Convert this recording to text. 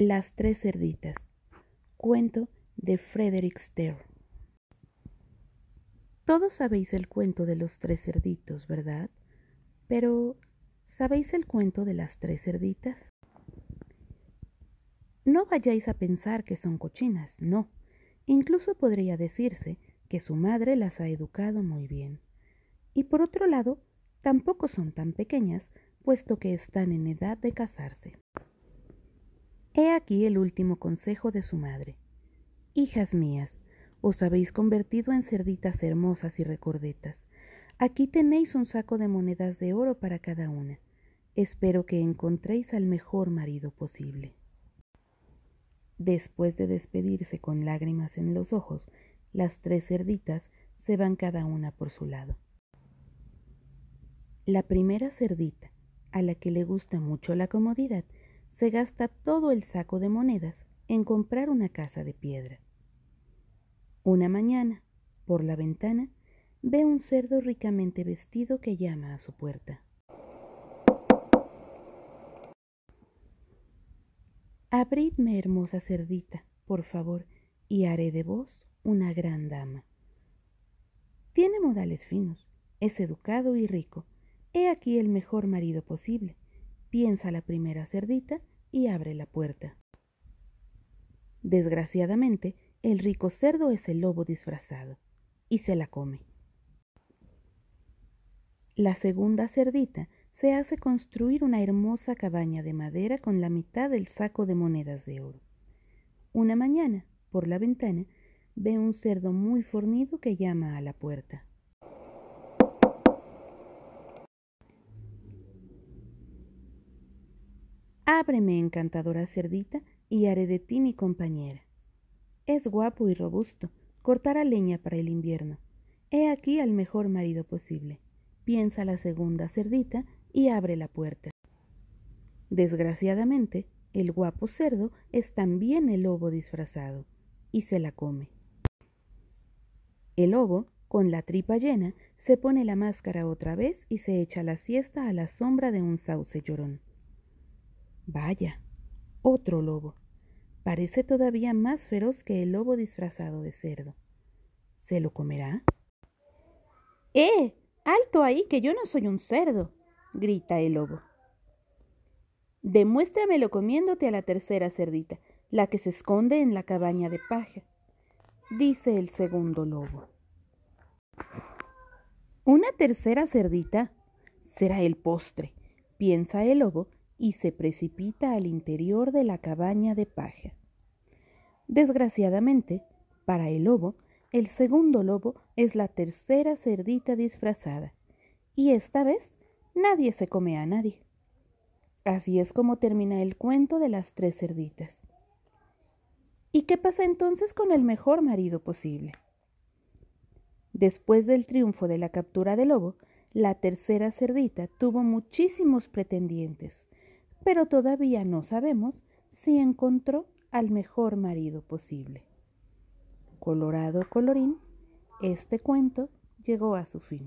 Las tres cerditas. Cuento de Frederick Ster. Todos sabéis el cuento de los tres cerditos, ¿verdad? Pero, ¿sabéis el cuento de las tres cerditas? No vayáis a pensar que son cochinas, no. Incluso podría decirse que su madre las ha educado muy bien. Y por otro lado, tampoco son tan pequeñas, puesto que están en edad de casarse. He aquí el último consejo de su madre. Hijas mías, os habéis convertido en cerditas hermosas y recordetas. Aquí tenéis un saco de monedas de oro para cada una. Espero que encontréis al mejor marido posible. Después de despedirse con lágrimas en los ojos, las tres cerditas se van cada una por su lado. La primera cerdita, a la que le gusta mucho la comodidad, se gasta todo el saco de monedas en comprar una casa de piedra. Una mañana, por la ventana, ve un cerdo ricamente vestido que llama a su puerta. Abridme, hermosa cerdita, por favor, y haré de vos una gran dama. Tiene modales finos, es educado y rico. He aquí el mejor marido posible piensa la primera cerdita y abre la puerta. Desgraciadamente, el rico cerdo es el lobo disfrazado y se la come. La segunda cerdita se hace construir una hermosa cabaña de madera con la mitad del saco de monedas de oro. Una mañana, por la ventana, ve un cerdo muy fornido que llama a la puerta. Ábreme, encantadora cerdita, y haré de ti mi compañera. Es guapo y robusto, cortará leña para el invierno. He aquí al mejor marido posible. Piensa la segunda cerdita y abre la puerta. Desgraciadamente, el guapo cerdo es también el lobo disfrazado, y se la come. El lobo, con la tripa llena, se pone la máscara otra vez y se echa la siesta a la sombra de un sauce llorón. Vaya, otro lobo. Parece todavía más feroz que el lobo disfrazado de cerdo. ¿Se lo comerá? ¡Eh! ¡Alto ahí, que yo no soy un cerdo! grita el lobo. Demuéstramelo comiéndote a la tercera cerdita, la que se esconde en la cabaña de paja, dice el segundo lobo. Una tercera cerdita será el postre, piensa el lobo y se precipita al interior de la cabaña de paja. Desgraciadamente, para el lobo, el segundo lobo es la tercera cerdita disfrazada, y esta vez nadie se come a nadie. Así es como termina el cuento de las tres cerditas. ¿Y qué pasa entonces con el mejor marido posible? Después del triunfo de la captura del lobo, la tercera cerdita tuvo muchísimos pretendientes, pero todavía no sabemos si encontró al mejor marido posible. Colorado colorín, este cuento llegó a su fin.